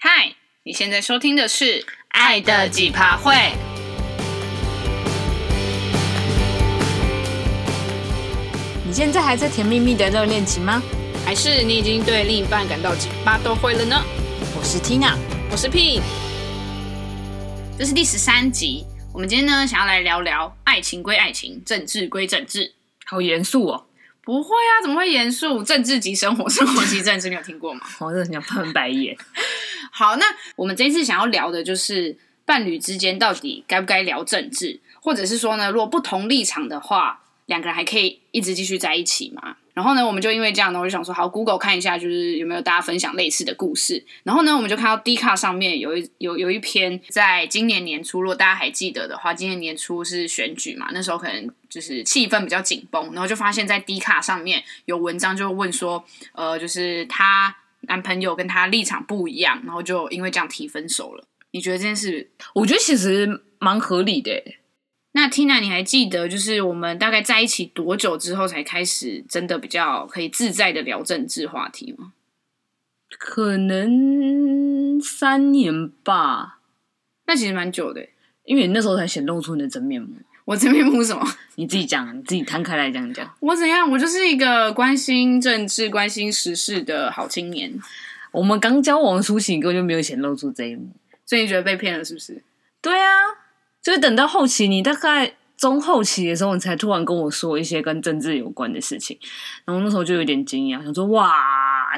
嗨，你现在收听的是《爱的几趴会》。你现在还在甜蜜蜜的热恋期吗？还是你已经对另一半感到几趴都会了呢？我是 Tina，我是 P，这是第十三集。我们今天呢，想要来聊聊爱情归爱情，政治归政治。好严肃哦。不会啊，怎么会严肃？政治即生活，生活即政治，你有听过吗？我真的想翻白眼。好，那我们这一次想要聊的就是伴侣之间到底该不该聊政治，或者是说呢，如果不同立场的话，两个人还可以一直继续在一起吗？然后呢，我们就因为这样呢，我就想说，好，Google 看一下，就是有没有大家分享类似的故事。然后呢，我们就看到 D 卡上面有一有有一篇，在今年年初，如果大家还记得的话，今年年初是选举嘛，那时候可能就是气氛比较紧绷，然后就发现，在 D 卡上面有文章就问说，呃，就是他男朋友跟他立场不一样，然后就因为这样提分手了。你觉得这件事？我觉得其实蛮合理的。那 Tina，你还记得就是我们大概在一起多久之后才开始真的比较可以自在的聊政治话题吗？可能三年吧。那其实蛮久的，因为你那时候才显露出你的真面目。我真面不是什么？你自己讲，你自己摊开来讲讲。我怎样？我就是一个关心政治、关心时事的好青年。我们刚交往初期，根本就没有显露出这一幕，所以你觉得被骗了是不是？对啊。就是等到后期，你大概中后期的时候，你才突然跟我说一些跟政治有关的事情，然后那时候就有点惊讶，想说：“哇，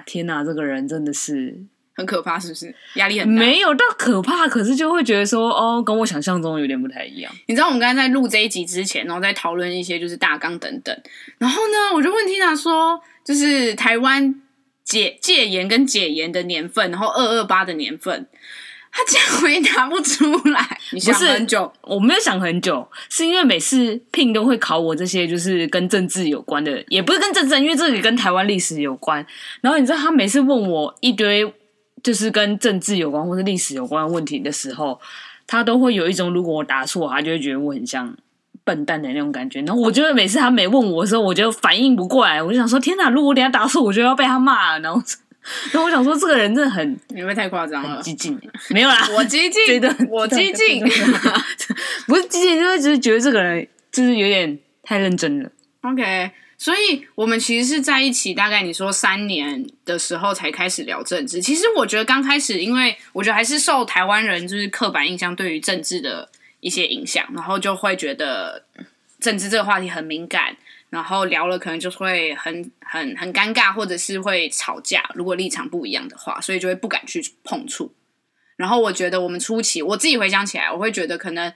天哪，这个人真的是很可怕，是不是？压力很大？没有到可怕，可是就会觉得说，哦，跟我想象中有点不太一样。你知道我们刚才在录这一集之前，然后在讨论一些就是大纲等等，然后呢，我就问 Tina 说，就是台湾解戒严跟解严的年份，然后二二八的年份。”他竟然回答不出来，你想很久，我没有想很久，是因为每次聘都会考我这些就是跟政治有关的，也不是跟政治，因为这里跟台湾历史有关。然后你知道他每次问我一堆就是跟政治有关或者历史有关的问题的时候，他都会有一种如果我答错，他就会觉得我很像笨蛋的那种感觉。然后我觉得每次他没问我的时候，我就反应不过来，我就想说天哪，如果我等下答错，我就要被他骂了，然后。那我想说，这个人真的很，你会太夸张了，激进。没有啦，我激进，我激进，不是激进，就是只是觉得这个人就是有点太认真了。OK，所以我们其实是在一起大概你说三年的时候才开始聊政治。其实我觉得刚开始，因为我觉得还是受台湾人就是刻板印象对于政治的一些影响，然后就会觉得政治这个话题很敏感。然后聊了，可能就会很很很尴尬，或者是会吵架。如果立场不一样的话，所以就会不敢去碰触。然后我觉得我们初期，我自己回想起来，我会觉得可能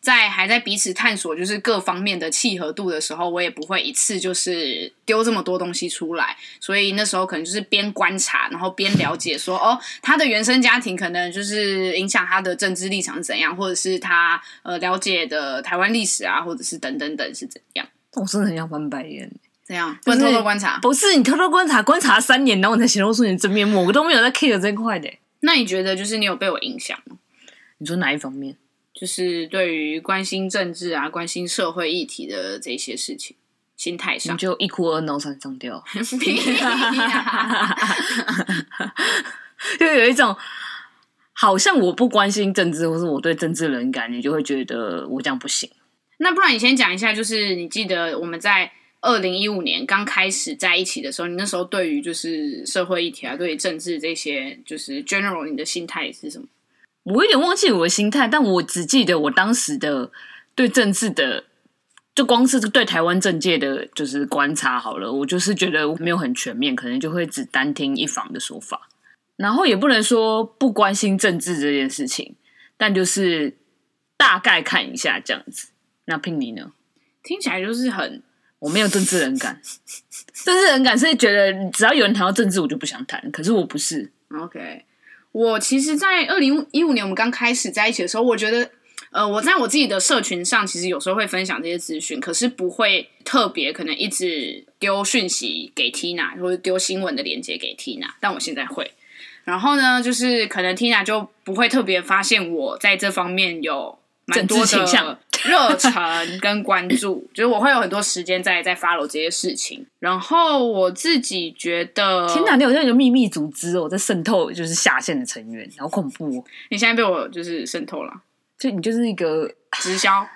在还在彼此探索就是各方面的契合度的时候，我也不会一次就是丢这么多东西出来。所以那时候可能就是边观察，然后边了解说，哦，他的原生家庭可能就是影响他的政治立场是怎样，或者是他呃了解的台湾历史啊，或者是等等等是怎样。我真的很想翻白眼，怎样？不能偷偷观察？不是你偷偷观察，观察三年，然后我才显露出你的真面目，我都没有在 care 这块的。那你觉得，就是你有被我影响吗？你说哪一方面？就是对于关心政治啊、关心社会议题的这些事情，心态上，你就一哭二闹三上吊，就有一种好像我不关心政治，或是我对政治冷感，你就会觉得我这样不行。那不然你先讲一下，就是你记得我们在二零一五年刚开始在一起的时候，你那时候对于就是社会议题啊，对于政治这些，就是 general 你的心态是什么？我有点忘记我的心态，但我只记得我当时的对政治的，就光是对台湾政界的就是观察好了，我就是觉得没有很全面，可能就会只单听一方的说法，然后也不能说不关心政治这件事情，但就是大概看一下这样子。那聘你呢？听起来就是很，我没有政治人感，政治人感是觉得只要有人谈到政治，我就不想谈。可是我不是。OK，我其实，在二零一五年我们刚开始在一起的时候，我觉得，呃，我在我自己的社群上，其实有时候会分享这些资讯，可是不会特别可能一直丢讯息给 Tina，或者丢新闻的链接给 Tina。但我现在会，然后呢，就是可能 Tina 就不会特别发现我在这方面有蛮多的。热忱跟关注，就是我会有很多时间在在 follow 这些事情。然后我自己觉得，天哪，你好像一个秘密组织哦，在渗透就是下线的成员，好恐怖哦！你现在被我就是渗透了，就你就是一个 直销，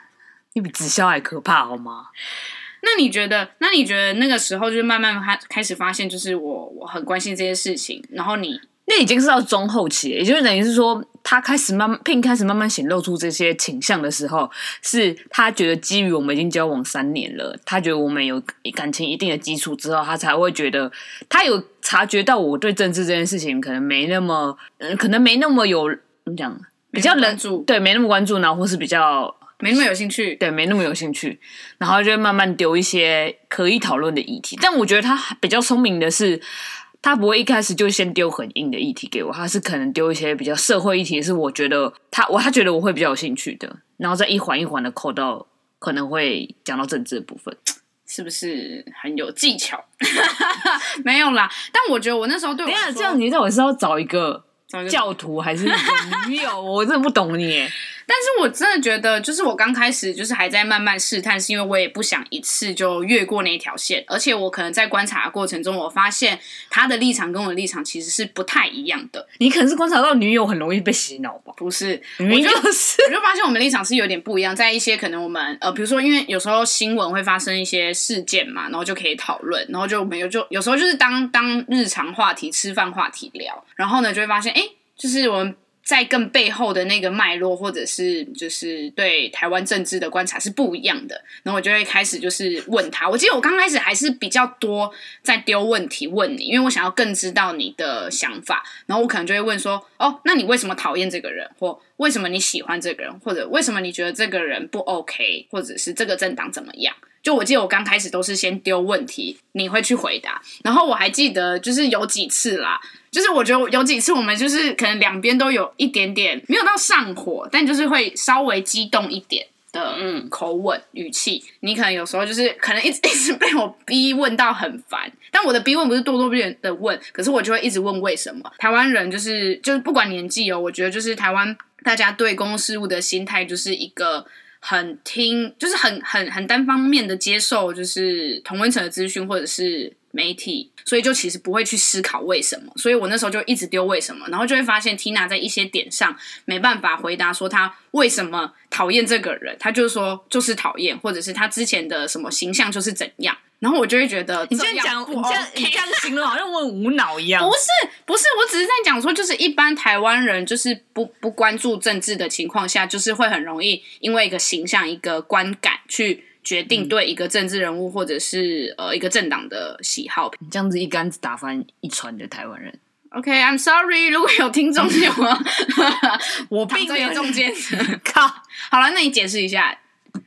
你比直销还可怕好吗？那你觉得？那你觉得那个时候就是慢慢开开始发现，就是我我很关心这些事情，然后你。那已经是到中后期，也就是等于是说，他开始慢慢，Pin 开始慢慢显露出这些倾向的时候，是他觉得基于我们已经交往三年了，他觉得我们有感情一定的基础之后，他才会觉得他有察觉到我对政治这件事情可能没那么，嗯，可能没那么有怎么讲，比较关注，对，没那么关注，然后或是比较没那么有兴趣，对，没那么有兴趣，然后就会慢慢丢一些可以讨论的议题。但我觉得他比较聪明的是。他不会一开始就先丢很硬的议题给我，他是可能丢一些比较社会议题，是我觉得他我他觉得我会比较有兴趣的，然后再一环一环的扣到可能会讲到政治的部分，是不是很有技巧？没有啦，但我觉得我那时候对我，等下这样你知道我是要找一个教徒还是女友？我真的不懂你。但是我真的觉得，就是我刚开始就是还在慢慢试探，是因为我也不想一次就越过那条线，而且我可能在观察的过程中，我发现他的立场跟我的立场其实是不太一样的。你可能是观察到女友很容易被洗脑吧？不是，明明就是，我就发现我们立场是有点不一样，在一些可能我们呃，比如说因为有时候新闻会发生一些事件嘛，然后就可以讨论，然后就没有就有时候就是当当日常话题、吃饭话题聊，然后呢就会发现，哎，就是我们。在更背后的那个脉络，或者是就是对台湾政治的观察是不一样的，然后我就会开始就是问他。我记得我刚开始还是比较多在丢问题问你，因为我想要更知道你的想法。然后我可能就会问说：“哦，那你为什么讨厌这个人？或为什么你喜欢这个人？或者为什么你觉得这个人不 OK？或者是这个政党怎么样？”就我记得我刚开始都是先丢问题，你会去回答。然后我还记得就是有几次啦。就是我觉得有几次我们就是可能两边都有一点点没有到上火，但就是会稍微激动一点的嗯口吻语气。你可能有时候就是可能一直 一直被我逼问到很烦，但我的逼问不是咄咄逼人的问，可是我就会一直问为什么。台湾人就是就是不管年纪哦，我觉得就是台湾大家对公共事务的心态就是一个很听，就是很很很单方面的接受，就是同温层的资讯或者是。媒体，所以就其实不会去思考为什么，所以我那时候就一直丢为什么，然后就会发现 Tina 在一些点上没办法回答，说他为什么讨厌这个人，他就是说就是讨厌，或者是他之前的什么形象就是怎样，然后我就会觉得你这样讲，你这样你这样形容好像我很无脑一样，不是不是，我只是在讲说，就是一般台湾人就是不不关注政治的情况下，就是会很容易因为一个形象一个观感去。决定对一个政治人物或者是呃一个政党的喜好，你这样子一竿子打翻一船的台湾人。OK，I'm sorry，如果有听众有啊？我并没有中间。靠，好了，那你解释一下。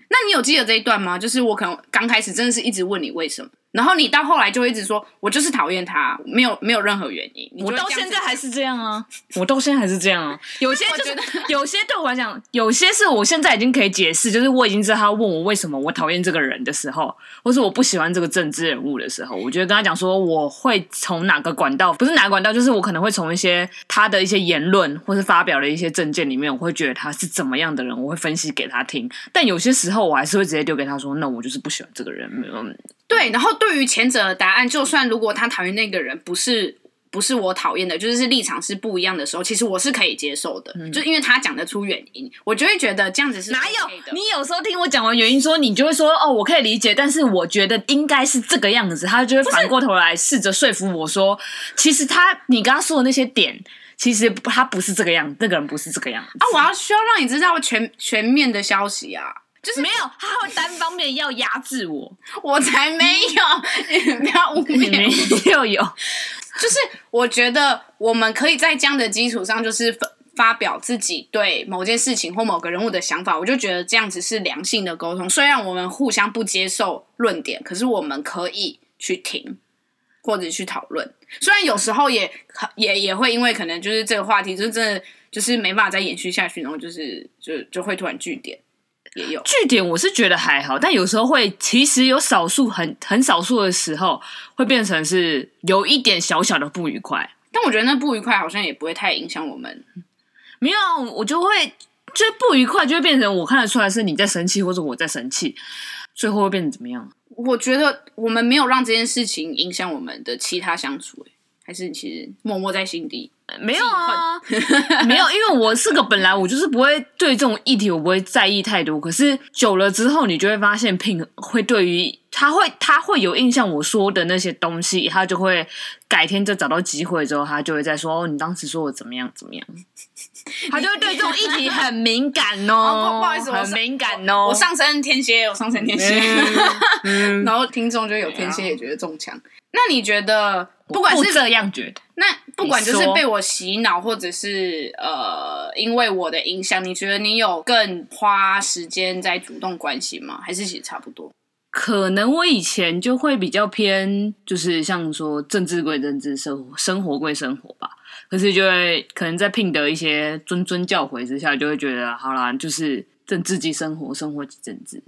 那你有记得这一段吗？就是我可能刚开始真的是一直问你为什么。然后你到后来就会一直说，我就是讨厌他，没有没有任何原因。我到现在还是这样啊，我到现在还是这样啊。有些就是有些对我来讲，有些是我现在已经可以解释，就是我已经知道他问我为什么我讨厌这个人的时候，或是我不喜欢这个政治人物的时候，我觉得跟他讲说，我会从哪个管道，不是哪个管道，就是我可能会从一些他的一些言论或是发表的一些政见里面，我会觉得他是怎么样的人，我会分析给他听。但有些时候我还是会直接丢给他说，那我就是不喜欢这个人，没有。对，然后对于前者的答案，就算如果他讨厌那个人不是不是我讨厌的，就是立场是不一样的时候，其实我是可以接受的，嗯、就因为他讲得出原因，我就会觉得这样子是、OK、哪有？你有时候听我讲完原因，说你就会说哦，我可以理解，但是我觉得应该是这个样子，他就会反过头来试着说服我说，其实他你刚刚说的那些点，其实他不是这个样子，那个人不是这个样子啊！我要需要让你知道全全面的消息啊。就是没有，他会单方面要压制我，我才没有，不要污蔑，没有有，就是我觉得我们可以在这样的基础上，就是发发表自己对某件事情或某个人物的想法，我就觉得这样子是良性的沟通。虽然我们互相不接受论点，可是我们可以去听或者去讨论。虽然有时候也也也会因为可能就是这个话题就真的就是没办法再延续下去，然后就是就就会突然据点。也有据点，我是觉得还好，但有时候会，其实有少数很很少数的时候，会变成是有一点小小的不愉快。但我觉得那不愉快好像也不会太影响我们。没有，我就会就不愉快就会变成我看得出来是你在生气，或者我在生气，最后会变成怎么样？我觉得我们没有让这件事情影响我们的其他相处，哎，还是其实默默在心底。没有啊，没有，因为我是个本来我就是不会对这种议题我不会在意太多，可是久了之后，你就会发现，Pin 会对于他会他会有印象我说的那些东西，他就会改天就找到机会之后，他就会再说哦，你当时说我怎么样怎么样，他 就会对这种议题很敏感哦，哦不好意思，很敏感哦，我上升天蝎，我上升天蝎，嗯、然后听众就有天蝎也觉得中枪，嗯、那你觉得？不管是这样觉得，那不管就是被我洗脑，或者是呃，因为我的影响，你觉得你有更花时间在主动关心吗？还是其实差不多？可能我以前就会比较偏，就是像说政治归政治，生活生活归生活吧。可是就会可能在 Pin 的一些谆谆教诲之下，就会觉得好啦，就是政治即生活，生活即政治，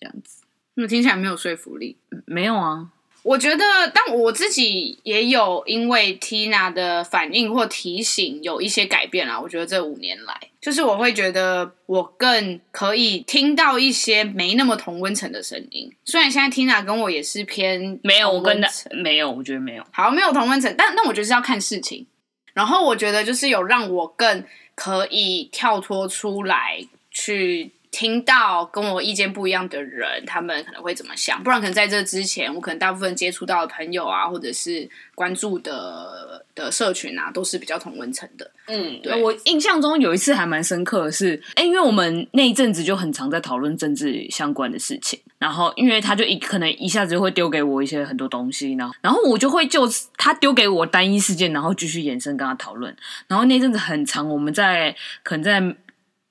这样子。那听起来没有说服力。没有啊。我觉得，但我自己也有因为 Tina 的反应或提醒有一些改变啦。我觉得这五年来，就是我会觉得我更可以听到一些没那么同温层的声音。虽然现在 Tina 跟我也是偏没有，我跟他没有，我觉得没有。好，没有同温层，但但我觉得是要看事情。然后我觉得就是有让我更可以跳脱出来去。听到跟我意见不一样的人，他们可能会怎么想？不然可能在这之前，我可能大部分接触到的朋友啊，或者是关注的的社群啊，都是比较同温层的。嗯，对。我印象中有一次还蛮深刻的是，哎，因为我们那一阵子就很常在讨论政治相关的事情，然后因为他就一可能一下子就会丢给我一些很多东西，然后然后我就会就他丢给我单一事件，然后继续延伸跟他讨论。然后那阵子很长，我们在可能在。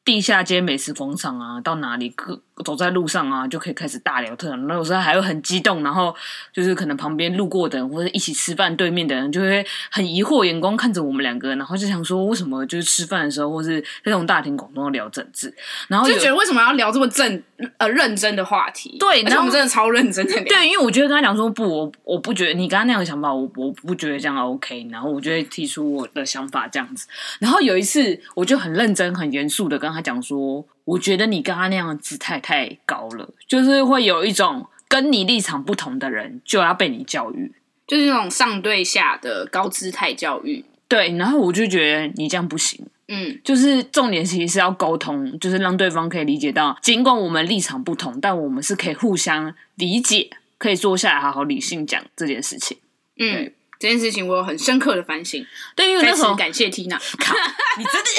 地下街美食广场啊，到哪里各走在路上啊，就可以开始大聊特聊。那有时候还会很激动，然后就是可能旁边路过的人或者一起吃饭对面的人，就会很疑惑眼光看着我们两个，然后就想说，为什么就是吃饭的时候，或是那种大庭广众聊政治，然后就觉得为什么要聊这么正呃认真的话题？对，然后我们真的超认真的聊。对，因为我觉得跟他讲说不，我我不觉得你刚刚那样的想法，我我不觉得这样 OK。然后我就会提出我的想法这样子。然后有一次，我就很认真、很严肃的跟他讲说。我觉得你刚刚那样的姿态太高了，就是会有一种跟你立场不同的人就要被你教育，就是那种上对下的高姿态教育。对，然后我就觉得你这样不行。嗯，就是重点其实是要沟通，就是让对方可以理解到，尽管我们立场不同，但我们是可以互相理解，可以坐下来好好理性讲这件事情。嗯。这件事情我有很深刻的反省，对，因为那时候感谢 Tina，靠，你真的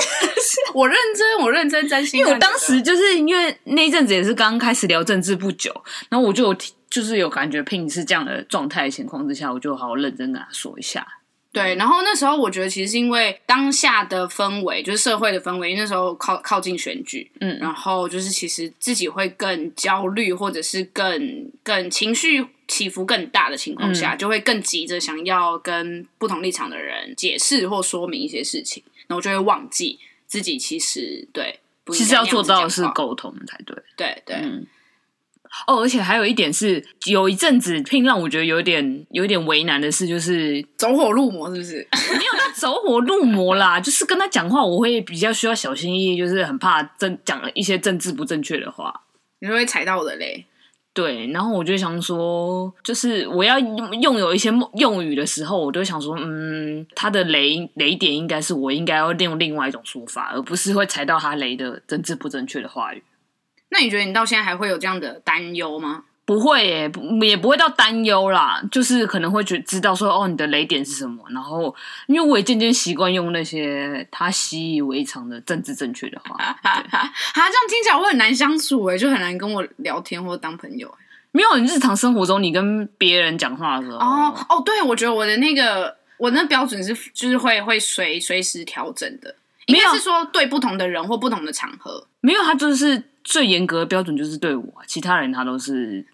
是 我认真，我认真真心。因为我当时就是因为那一阵子也是刚开始聊政治不久，然后我就有就是有感觉 Pin 是这样的状态的情况之下，我就好好认真跟他说一下。对，然后那时候我觉得其实是因为当下的氛围，就是社会的氛围，因为那时候靠靠近选举，嗯，然后就是其实自己会更焦虑，或者是更更情绪。起伏更大的情况下，嗯、就会更急着想要跟不同立场的人解释或说明一些事情，然后就会忘记自己其实对，其实要做到的是沟通才对。对对，嗯。哦，而且还有一点是，有一阵子 Pin 让我觉得有点有点为难的事，就是 走火入魔，是不是？没有他走火入魔啦，就是跟他讲话，我会比较需要小心翼翼，就是很怕政讲了一些政治不正确的话，你会踩到我的雷。对，然后我就想说，就是我要用有一些用语的时候，我就想说，嗯，他的雷雷点应该是我应该要用另外一种说法，而不是会踩到他雷的政治不正确的话语。那你觉得你到现在还会有这样的担忧吗？不会耶，也不会到担忧啦，就是可能会觉知道说，哦，你的雷点是什么。然后，因为我也渐渐习惯用那些他习以为常的政治正确的话。哈，这样听起来我很难相处诶，就很难跟我聊天或当朋友。没有，你日常生活中你跟别人讲话的时候，哦哦，对，我觉得我的那个我那标准是就是会会随随时调整的，应该是说对不同的人或不同的场合，没有，他就是最严格的标准就是对我，其他人他都是。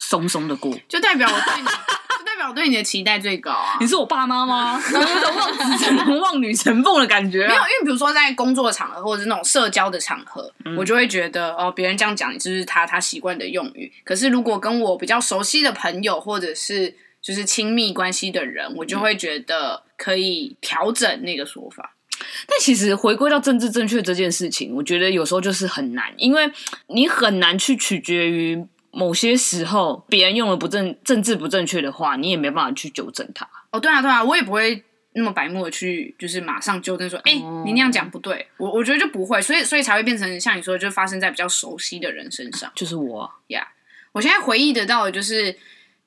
松松的过，就代表我对你，就代表我对你的期待最高啊！你是我爸妈吗？有一种望子成龙、望女成凤的感觉、啊。没有，因为比如说在工作场合或者是那种社交的场合，嗯、我就会觉得哦，别人这样讲，就是他他习惯的用语。可是如果跟我比较熟悉的朋友或者是就是亲密关系的人，我就会觉得可以调整那个说法。但其实回归到政治正确这件事情，我觉得有时候就是很难，因为你很难去取决于某些时候别人用了不正政治不正确的话，你也没办法去纠正他。哦，对啊，对啊，我也不会那么白目的去，就是马上纠正说，哎、哦，你那样讲不对。我我觉得就不会，所以所以才会变成像你说的，就发生在比较熟悉的人身上。就是我呀，yeah, 我现在回忆得到的就是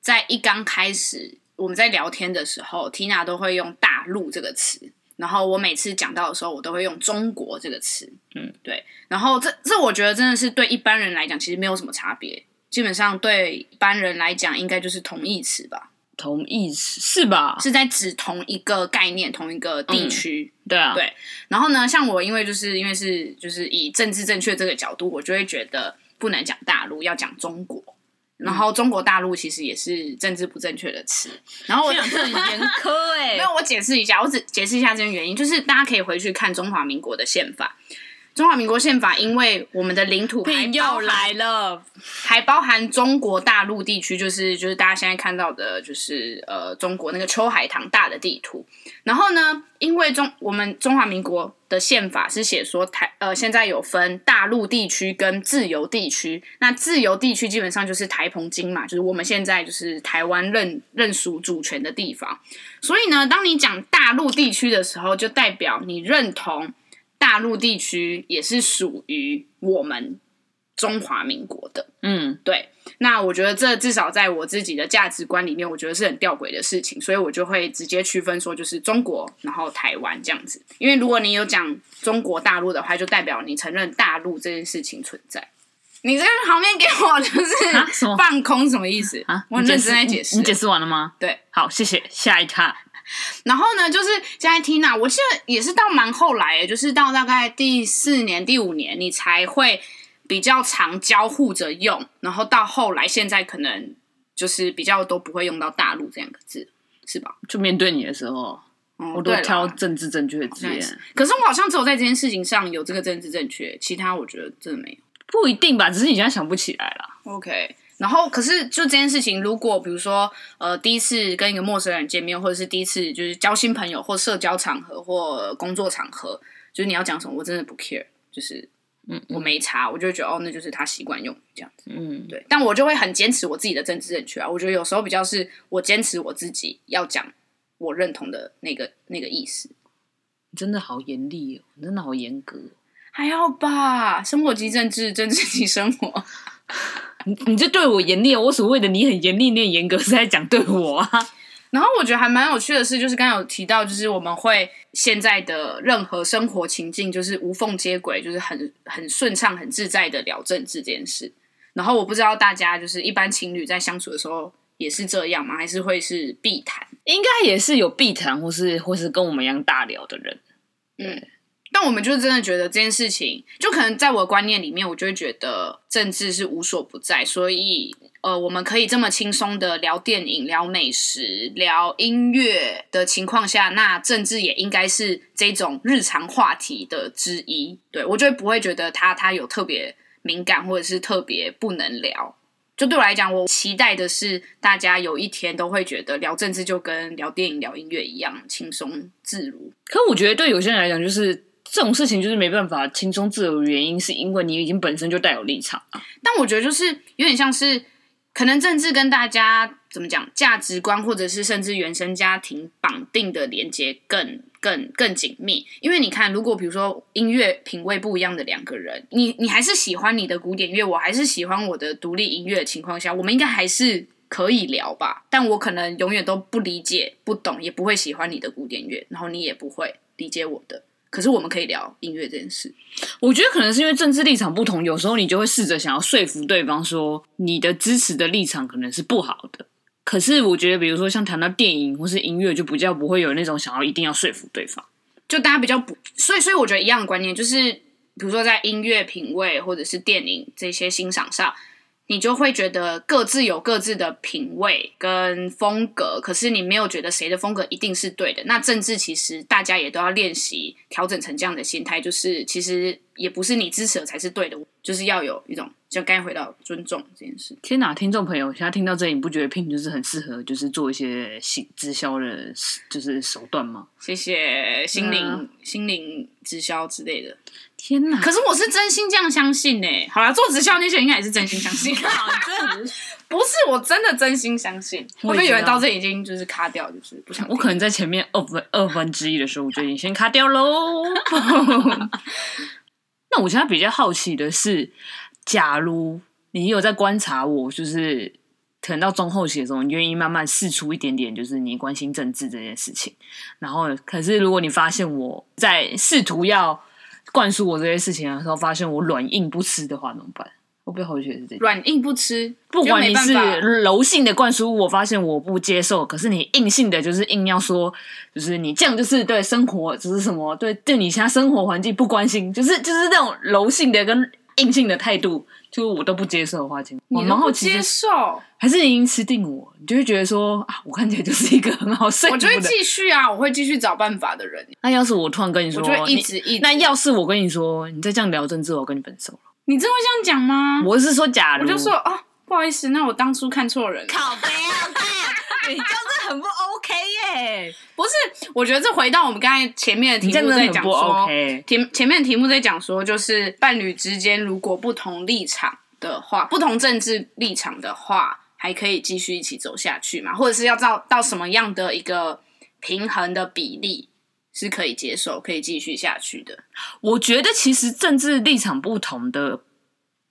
在一刚开始我们在聊天的时候，Tina 都会用“大陆”这个词。然后我每次讲到的时候，我都会用“中国”这个词，嗯，对。然后这这我觉得真的是对一般人来讲，其实没有什么差别。基本上对一般人来讲，应该就是同义词吧？同义词是吧？是在指同一个概念、同一个地区。嗯、对啊，对。然后呢，像我，因为就是因为是就是以政治正确这个角度，我就会觉得不能讲大陆，要讲中国。然后中国大陆其实也是政治不正确的词，然后我很严苛 哎、欸，没有我解释一下，我只解释一下这个原因，就是大家可以回去看中华民国的宪法。中华民国宪法，因为我们的领土还又来了，还包含中国大陆地区，就是就是大家现在看到的，就是呃中国那个秋海棠大的地图。然后呢，因为中我们中华民国的宪法是写说台呃现在有分大陆地区跟自由地区，那自由地区基本上就是台澎金嘛，就是我们现在就是台湾认认属主权的地方。所以呢，当你讲大陆地区的时候，就代表你认同。大陆地区也是属于我们中华民国的，嗯，对。那我觉得这至少在我自己的价值观里面，我觉得是很吊诡的事情，所以我就会直接区分说，就是中国，然后台湾这样子。因为如果你有讲中国大陆的话，就代表你承认大陆这件事情存在。你这个旁边给我就是 放空什么意思啊？我认真在解释，你解释完了吗？对，好，谢谢。下一趴。然后呢，就是现在 Tina，我记得也是到蛮后来，就是到大概第四年、第五年，你才会比较常交互着用。然后到后来，现在可能就是比较都不会用到“大陆”这两个字，是吧？就面对你的时候，嗯、我都挑政治正确的字眼。可是我好像只有在这件事情上有这个政治正确，其他我觉得真的没有。不一定吧，只是你现在想不起来了。OK。然后，可是就这件事情，如果比如说，呃，第一次跟一个陌生人见面，或者是第一次就是交新朋友，或社交场合，或工作场合，就是你要讲什么，我真的不 care，就是，嗯，我没查，我就会觉得，哦，那就是他习惯用这样子，嗯，对。但我就会很坚持我自己的政治正确啊，我觉得有时候比较是我坚持我自己要讲我认同的那个那个意思。真的好严厉哦，真的好严格。还好吧，生活即政治，政治即生活。你你这对我严厉，我所谓的你很严厉、你很严格是在讲对我啊。然后我觉得还蛮有趣的是，就是刚刚有提到，就是我们会现在的任何生活情境，就是无缝接轨，就是很很顺畅、很自在的聊政治这件事。然后我不知道大家就是一般情侣在相处的时候也是这样吗？还是会是避谈？应该也是有避谈，或是或是跟我们一样大聊的人。嗯。但我们就真的觉得这件事情，就可能在我的观念里面，我就会觉得政治是无所不在，所以呃，我们可以这么轻松的聊电影、聊美食、聊音乐的情况下，那政治也应该是这种日常话题的之一。对，我就不会觉得他他有特别敏感，或者是特别不能聊。就对我来讲，我期待的是大家有一天都会觉得聊政治就跟聊电影、聊音乐一样轻松自如。可我觉得对有些人来讲，就是。这种事情就是没办法轻松自由的原因，是因为你已经本身就带有立场啊。但我觉得就是有点像是，可能政治跟大家怎么讲，价值观或者是甚至原生家庭绑定的连接更更更紧密。因为你看，如果比如说音乐品味不一样的两个人，你你还是喜欢你的古典乐，我还是喜欢我的独立音乐的情况下，我们应该还是可以聊吧。但我可能永远都不理解、不懂，也不会喜欢你的古典乐，然后你也不会理解我的。可是我们可以聊音乐这件事，我觉得可能是因为政治立场不同，有时候你就会试着想要说服对方说你的支持的立场可能是不好的。可是我觉得，比如说像谈到电影或是音乐，就比较不会有那种想要一定要说服对方，就大家比较不，所以所以我觉得一样的观念就是，比如说在音乐品味或者是电影这些欣赏上。你就会觉得各自有各自的品味跟风格，可是你没有觉得谁的风格一定是对的。那政治其实大家也都要练习调整成这样的心态，就是其实也不是你支持的才是对的，就是要有一种。就该回到尊重这件事。天哪，听众朋友，现在听到这里，你不觉得 Pin 就是很适合，就是做一些行直销的，就是手段吗？谢谢心灵、嗯、心灵直销之类的。天哪！可是我是真心这样相信呢。好啦，做直销那些人应该也是真心相信。不是，我真的真心相信。我觉得有人到这已经就是卡掉，就是不想。我可能在前面二分二分之一的时候，我就已经先卡掉喽。那我现在比较好奇的是。假如你有在观察我，就是可能到中后期的时候，你愿意慢慢试出一点点，就是你关心政治这件事情。然后，可是如果你发现我在试图要灌输我这些事情的时候，发现我软硬不吃的话，怎么办？我不好奇是这样软硬不吃，不管你是柔性的灌输，我发现我不接受。可是你硬性的，就是硬要说，就是你这样就是对生活，就是什么对对你其他生活环境不关心，就是就是那种柔性的跟。硬性的态度，就我都不接受的话，其实我蛮好奇，接受还是你已经吃定我？你就会觉得说啊，我看起来就是一个很好睡，我就会继续啊，我会继续找办法的人。那要是我突然跟你说，我就会一直一直。那要是我跟你说，你再这样聊政治，我跟你分手了，你真会这样讲吗？我是说假的，我就说哦，不好意思，那我当初看错人了。靠北啊！你就是很不 OK 耶。不是，我觉得这回到我们刚才前面的题目在讲说，前前面的题目在讲说，就是伴侣之间如果不同立场的话，不同政治立场的话，还可以继续一起走下去吗？或者是要到到什么样的一个平衡的比例是可以接受、可以继续下去的？我觉得其实政治立场不同的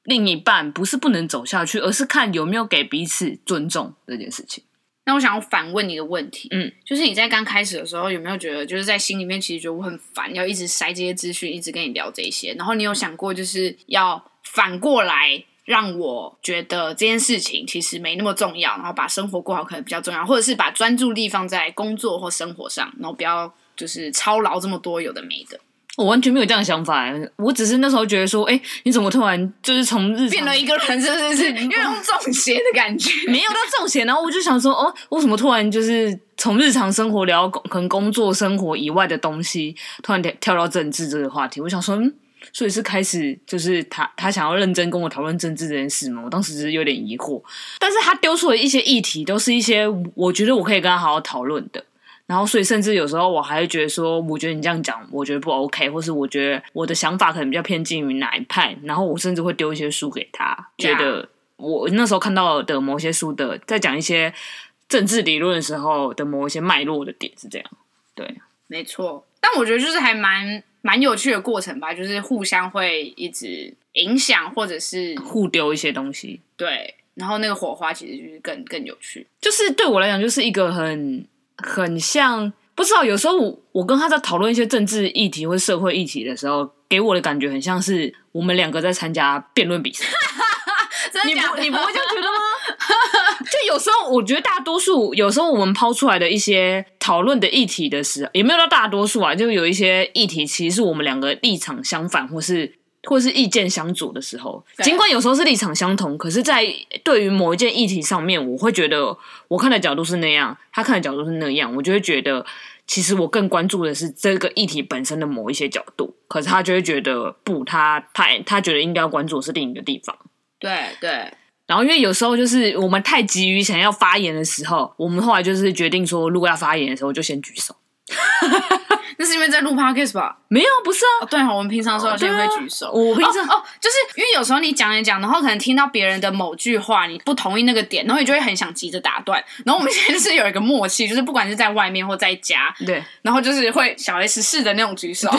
另一半不是不能走下去，而是看有没有给彼此尊重这件事情。那我想要反问你一个问题，嗯，就是你在刚开始的时候有没有觉得，就是在心里面其实觉得我很烦，要一直塞这些资讯，一直跟你聊这些，然后你有想过就是要反过来让我觉得这件事情其实没那么重要，然后把生活过好可能比较重要，或者是把专注力放在工作或生活上，然后不要就是操劳这么多有的没的。我完全没有这样的想法，我只是那时候觉得说，哎、欸，你怎么突然就是从日变了一个人，是不是？因为用中邪的感觉，没有到中邪，然后我就想说，哦，为什么突然就是从日常生活聊可能工作生活以外的东西，突然跳到政治这个话题？我想说，嗯，所以是开始就是他他想要认真跟我讨论政治这件事吗？我当时只是有点疑惑，但是他丢出的一些议题，都是一些我觉得我可以跟他好好讨论的。然后，所以甚至有时候我还会觉得说，我觉得你这样讲，我觉得不 OK，或是我觉得我的想法可能比较偏近于哪一派。然后我甚至会丢一些书给他.觉得我那时候看到的某些书的，在讲一些政治理论的时候的某一些脉络的点是这样。对，没错。但我觉得就是还蛮蛮有趣的过程吧，就是互相会一直影响，或者是互丢一些东西。对，然后那个火花其实就是更更有趣。就是对我来讲，就是一个很。很像，不知道有时候我我跟他在讨论一些政治议题或社会议题的时候，给我的感觉很像是我们两个在参加辩论比赛。真的假的？你不你不会这样觉得吗？就有时候我觉得大多数，有时候我们抛出来的一些讨论的议题的时候，也没有到大多数啊，就有一些议题其实是我们两个立场相反，或是。或是意见相左的时候，尽管有时候是立场相同，可是，在对于某一件议题上面，我会觉得我看的角度是那样，他看的角度是那样，我就会觉得，其实我更关注的是这个议题本身的某一些角度，可是他就会觉得不，他他他觉得应该要关注的是另一个地方。对对，然后因为有时候就是我们太急于想要发言的时候，我们后来就是决定说，如果要发言的时候，就先举手。那是因为在录 podcast 吧？没有，不是啊。哦、对，我们平常的时候就会举手。我平常哦，哦，就是因为有时候你讲一讲，然后可能听到别人的某句话，你不同意那个点，然后你就会很想急着打断。然后我们现在就是有一个默契，就是不管是在外面或在家，对，然后就是会小 S 式的那种举手。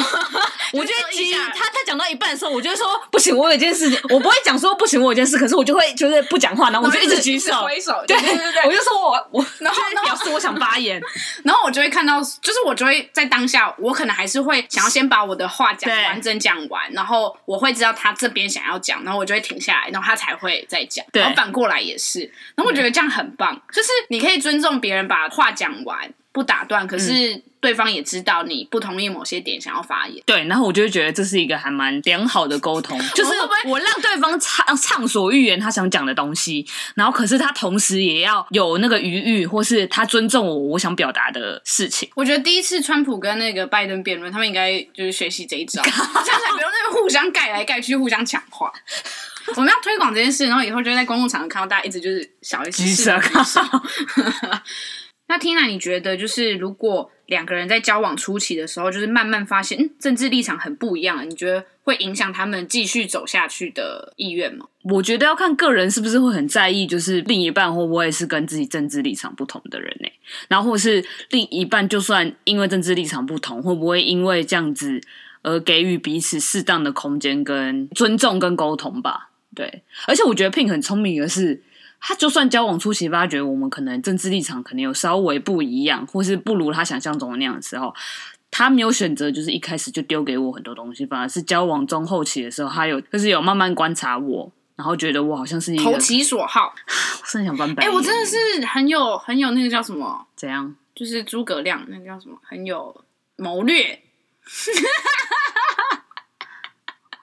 我觉得急，他他讲到一半的时候，我就会说不行，我有一件事情，我不会讲说不行，我有一件事，可是我就会就是不讲话，然后我就一直举手挥手，对对对对，我就说我我，然后表示我想发言，然后我就会看到，就是我就会在当下，我可能还是会想要先把我的话讲完整讲完，然后我会知道他这边想要讲，然后我就会停下来，然后他才会再讲，然后反过来也是，然后我觉得这样很棒，就是你可以尊重别人把话讲完。不打断，可是对方也知道你不同意某些点，想要发言。对，然后我就会觉得这是一个还蛮良好的沟通，就是我让对方畅畅所欲言他想讲的东西，然后可是他同时也要有那个余裕，或是他尊重我我想表达的事情。我觉得第一次川普跟那个拜登辩论，他们应该就是学习这一招，这样才不用那边互相盖来盖去，互相抢话。我们要推广这件事，然后以后就在公共场合看到大家一直就是小一些。那 Tina，你觉得就是如果两个人在交往初期的时候，就是慢慢发现，嗯，政治立场很不一样，你觉得会影响他们继续走下去的意愿吗？我觉得要看个人是不是会很在意，就是另一半会不会是跟自己政治立场不同的人呢？然后或是另一半就算因为政治立场不同，会不会因为这样子而给予彼此适当的空间跟尊重跟沟通吧？对，而且我觉得 Pin 很聪明的是。他就算交往初期发觉我们可能政治立场可能有稍微不一样，或是不如他想象中的那样的时候，他没有选择就是一开始就丢给我很多东西，反而是交往中后期的时候，他有就是有慢慢观察我，然后觉得我好像是一个投其所好。我是很想翻白。哎、欸，我真的是很有很有那个叫什么？怎样？就是诸葛亮那个叫什么？很有谋略。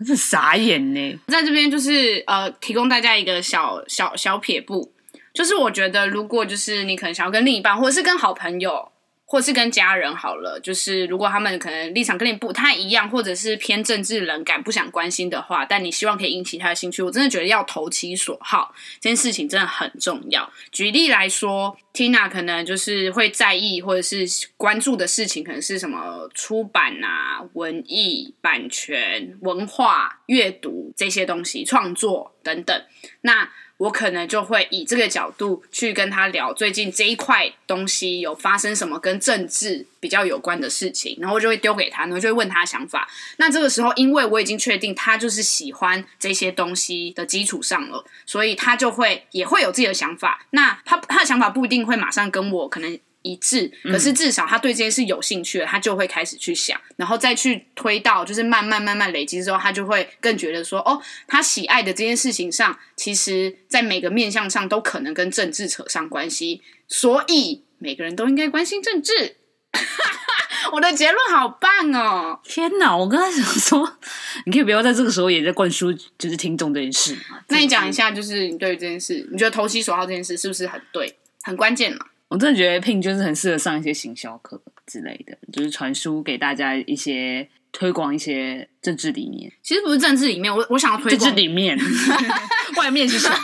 是傻眼呢，在这边就是呃，提供大家一个小小小撇步，就是我觉得如果就是你可能想要跟另一半，或者是跟好朋友。或是跟家人好了，就是如果他们可能立场跟你不太一样，或者是偏政治冷感，不想关心的话，但你希望可以引起他的兴趣，我真的觉得要投其所好，这件事情真的很重要。举例来说，Tina 可能就是会在意或者是关注的事情，可能是什么出版啊、文艺、版权、文化、阅读这些东西、创作等等。那我可能就会以这个角度去跟他聊最近这一块东西有发生什么跟政治比较有关的事情，然后就会丢给他，然后就会问他想法。那这个时候，因为我已经确定他就是喜欢这些东西的基础上了，所以他就会也会有自己的想法。那他他的想法不一定会马上跟我可能。一致，可是至少他对这件事有兴趣了，他就会开始去想，然后再去推到，就是慢慢慢慢累积之后，他就会更觉得说，哦，他喜爱的这件事情上，其实在每个面向上都可能跟政治扯上关系，所以每个人都应该关心政治。我的结论好棒哦！天哪，我刚才想说，你可以不要在这个时候也在灌输，就是听众这件事？那你讲一下，就是你对于这件事，你觉得投其所好这件事是不是很对、很关键嘛？我真的觉得 Pin 就是很适合上一些行销课之类的，就是传输给大家一些推广一些政治理念。其实不是政治理念，我我想要推广政治里面，外面是什么？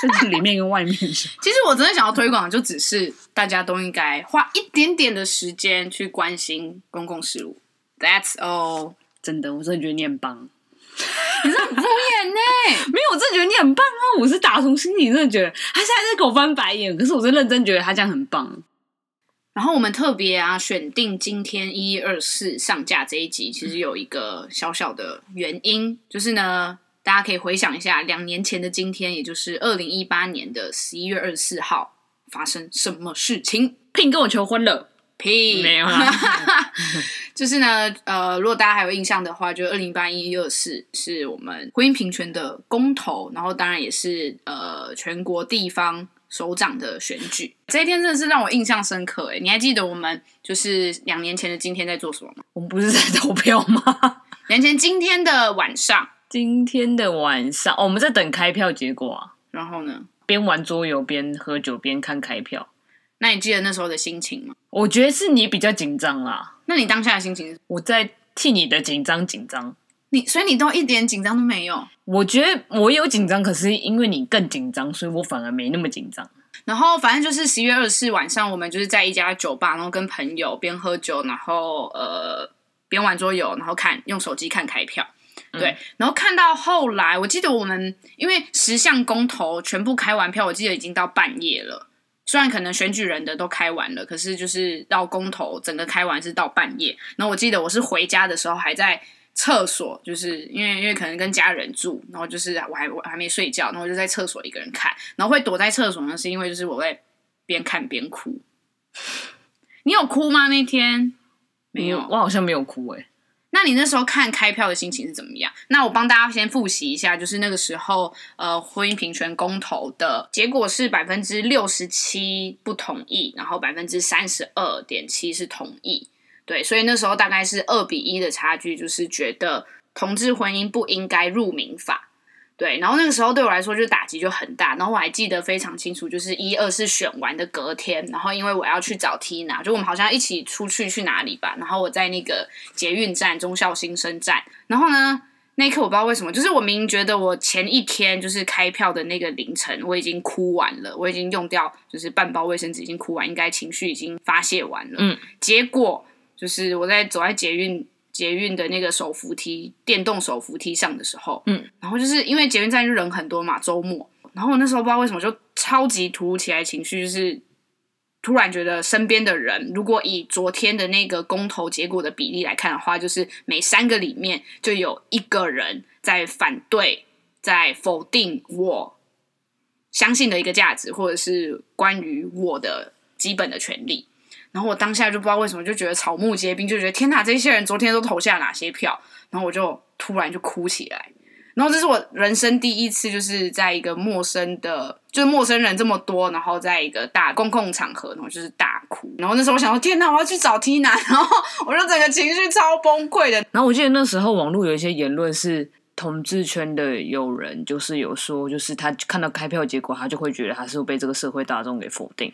政治里面跟外面是什么？其实我真的想要推广，就只是大家都应该花一点点的时间去关心公共事务。That's all。真的，我真的觉得你很棒。你是很敷衍呢？没有，我真的觉得你很棒啊！我是打从心里真的觉得，他现在在给我翻白眼，可是我是认真觉得他这样很棒。然后我们特别啊，选定今天一一二四上架这一集，其实有一个小小的原因，就是呢，大家可以回想一下，两年前的今天，也就是二零一八年的十一月二十四号，发生什么事情？Pin 跟我求婚了。屁没有啦，就是呢，呃，如果大家还有印象的话，就二零八一二四是我们婚姻平权的公投，然后当然也是呃全国地方首长的选举。这一天真的是让我印象深刻诶，你还记得我们就是两年前的今天在做什么吗？我们不是在投票吗？两年前今天的晚上，今天的晚上，哦，我们在等开票结果啊。然后呢，边玩桌游边喝酒边看开票。那你记得那时候的心情吗？我觉得是你比较紧张啦。那你当下的心情？我在替你的紧张紧张。你所以你都一点紧张都没有？我觉得我有紧张，可是因为你更紧张，所以我反而没那么紧张。然后反正就是十一月二十四晚上，我们就是在一家酒吧，然后跟朋友边喝酒，然后呃边玩桌游，然后看用手机看开票。对，然后看到后来，我记得我们因为十项公投全部开完票，我记得已经到半夜了。虽然可能选举人的都开完了，可是就是到公投整个开完是到半夜。然后我记得我是回家的时候还在厕所，就是因为因为可能跟家人住，然后就是我还我还没睡觉，然后我就在厕所一个人看，然后会躲在厕所呢，是因为就是我会边看边哭。你有哭吗？那天没有，我好像没有哭诶、欸。那你那时候看开票的心情是怎么样？那我帮大家先复习一下，就是那个时候，呃，婚姻平权公投的结果是百分之六十七不同意，然后百分之三十二点七是同意。对，所以那时候大概是二比一的差距，就是觉得同志婚姻不应该入民法。对，然后那个时候对我来说就打击就很大，然后我还记得非常清楚，就是一二是选完的隔天，然后因为我要去找 Tina，就我们好像一起出去去哪里吧，然后我在那个捷运站中孝新生站，然后呢，那一刻我不知道为什么，就是我明明觉得我前一天就是开票的那个凌晨我已经哭完了，我已经用掉就是半包卫生纸已经哭完，应该情绪已经发泄完了，嗯，结果就是我在走在捷运。捷运的那个手扶梯，电动手扶梯上的时候，嗯，然后就是因为捷运站就人很多嘛，周末，然后我那时候不知道为什么就超级突如其来情绪，就是突然觉得身边的人，如果以昨天的那个公投结果的比例来看的话，就是每三个里面就有一个人在反对，在否定我相信的一个价值，或者是关于我的基本的权利。然后我当下就不知道为什么就觉得草木皆兵，就觉得天哪，这些人昨天都投下哪些票？然后我就突然就哭起来。然后这是我人生第一次，就是在一个陌生的，就是陌生人这么多，然后在一个大公共场合，然后就是大哭。然后那时候我想说，天哪，我要去找 Tina，然后我就整个情绪超崩溃的。然后我记得那时候网络有一些言论是。同志圈的有人就是有说，就是他看到开票结果，他就会觉得他是被这个社会大众给否定，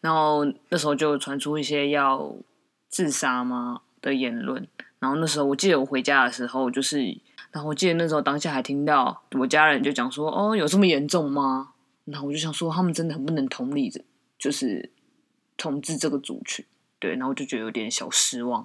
然后那时候就传出一些要自杀吗的言论。然后那时候我记得我回家的时候，就是，然后我记得那时候当下还听到我家人就讲说：“哦，有这么严重吗？”然后我就想说，他们真的很不能同理着，就是同志这个族群，对，然后我就觉得有点小失望。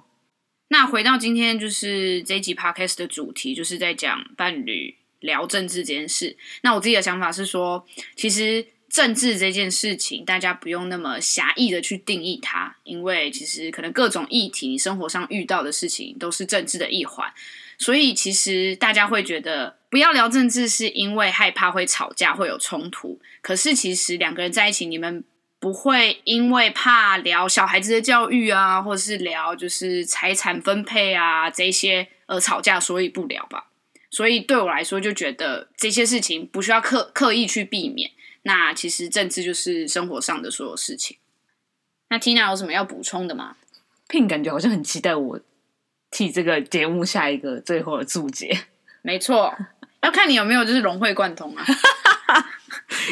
那回到今天，就是这一集 podcast 的主题，就是在讲伴侣聊政治这件事。那我自己的想法是说，其实政治这件事情，大家不用那么狭义的去定义它，因为其实可能各种议题，生活上遇到的事情，都是政治的一环。所以其实大家会觉得不要聊政治，是因为害怕会吵架，会有冲突。可是其实两个人在一起，你们。不会因为怕聊小孩子的教育啊，或者是聊就是财产分配啊这些而吵架，所以不聊吧。所以对我来说，就觉得这些事情不需要刻刻意去避免。那其实政治就是生活上的所有事情。那 Tina 有什么要补充的吗？Pin 感觉好像很期待我替这个节目下一个最后的注解。没错，要看你有没有就是融会贯通啊。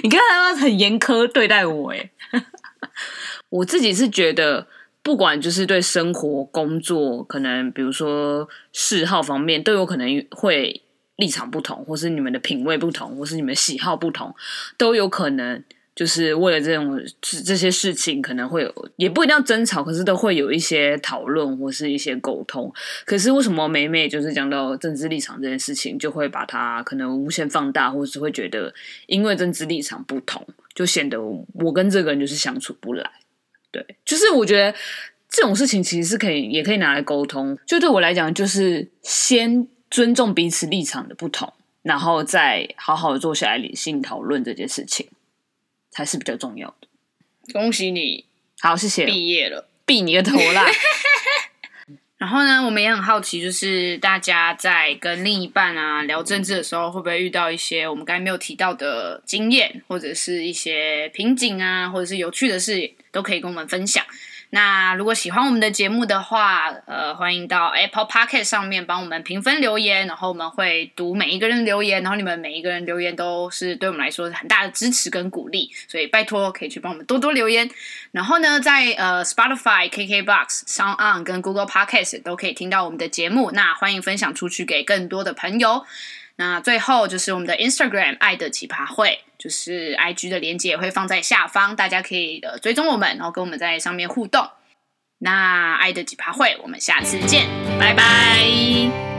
你看他很严苛对待我，诶 我自己是觉得，不管就是对生活、工作，可能比如说嗜好方面，都有可能会立场不同，或是你们的品味不同，或是你们喜好不同，都有可能。就是为了这种这些事情，可能会有，也不一定要争吵，可是都会有一些讨论或是一些沟通。可是为什么每每就是讲到政治立场这件事情，就会把它可能无限放大，或是会觉得因为政治立场不同，就显得我跟这个人就是相处不来。对，就是我觉得这种事情其实是可以，也可以拿来沟通。就对我来讲，就是先尊重彼此立场的不同，然后再好好的坐下来理性讨论这件事情。才是比较重要的。恭喜你，好，谢谢。毕业了，毕你个头啦！然后呢，我们也很好奇，就是大家在跟另一半啊聊政治的时候，会不会遇到一些我们刚才没有提到的经验，或者是一些瓶颈啊，或者是有趣的事，都可以跟我们分享。那如果喜欢我们的节目的话，呃，欢迎到 Apple Podcast 上面帮我们评分留言，然后我们会读每一个人留言，然后你们每一个人留言都是对我们来说很大的支持跟鼓励，所以拜托可以去帮我们多多留言。然后呢，在呃 Spotify、KKBox、Sound On 跟 Google Podcast 都可以听到我们的节目，那欢迎分享出去给更多的朋友。那最后就是我们的 Instagram 爱的奇葩会，就是 IG 的链接也会放在下方，大家可以呃追踪我们，然后跟我们在上面互动。那爱的奇葩会，我们下次见，拜拜。